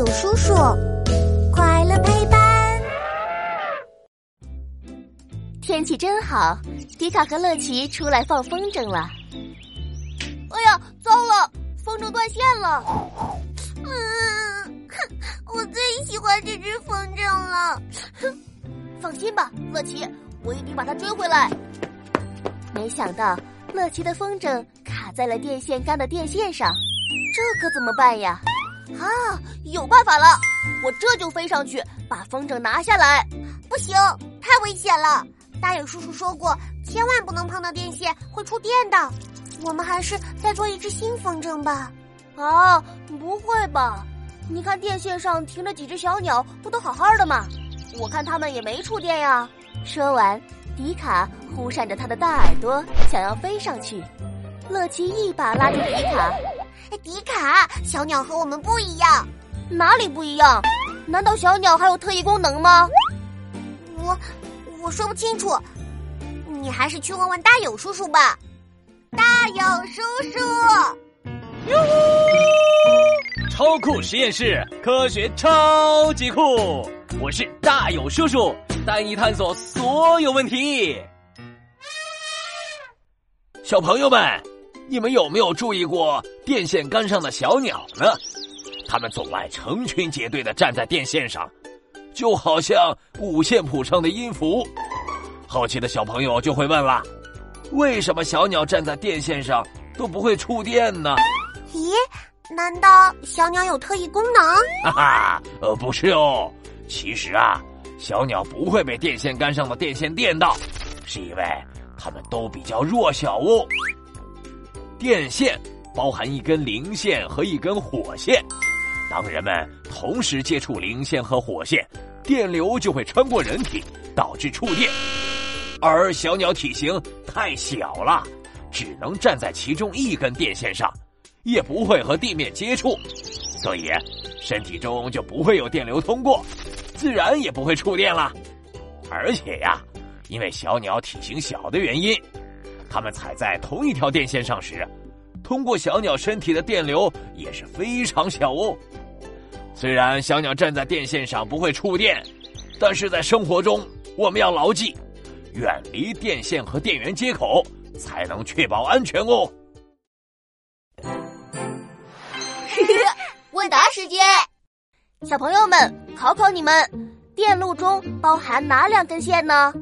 友叔叔，快乐陪伴。天气真好，迪卡和乐奇出来放风筝了。哎呀，糟了，风筝断线了！嗯，哼我最喜欢这只风筝了。哼放心吧，乐奇，我一定把它追回来。没想到，乐奇的风筝卡在了电线杆的电线上，这可怎么办呀？啊，有办法了！我这就飞上去把风筝拿下来。不行，太危险了！大眼叔叔说过，千万不能碰到电线，会触电的。我们还是再做一只新风筝吧。啊，不会吧？你看电线上停着几只小鸟，不都好好的吗？我看它们也没触电呀。说完，迪卡忽闪着他的大耳朵，想要飞上去。乐奇一把拉住迪卡。迪卡，小鸟和我们不一样，哪里不一样？难道小鸟还有特异功能吗？我我说不清楚，你还是去问问大友叔叔吧。大友叔叔，哟呼！超酷实验室，科学超级酷！我是大友叔叔，带你探索所有问题。小朋友们。你们有没有注意过电线杆上的小鸟呢？它们总爱成群结队的站在电线上，就好像五线谱上的音符。好奇的小朋友就会问了：为什么小鸟站在电线上都不会触电呢？咦，难道小鸟有特异功能？哈哈，呃，不是哦。其实啊，小鸟不会被电线杆上的电线电到，是因为它们都比较弱小哦。电线包含一根零线和一根火线，当人们同时接触零线和火线，电流就会穿过人体，导致触电。而小鸟体型太小了，只能站在其中一根电线上，也不会和地面接触，所以身体中就不会有电流通过，自然也不会触电了。而且呀，因为小鸟体型小的原因。它们踩在同一条电线上时，通过小鸟身体的电流也是非常小哦。虽然小鸟站在电线上不会触电，但是在生活中我们要牢记，远离电线和电源接口，才能确保安全哦。问答时间，小朋友们，考考你们：电路中包含哪两根线呢？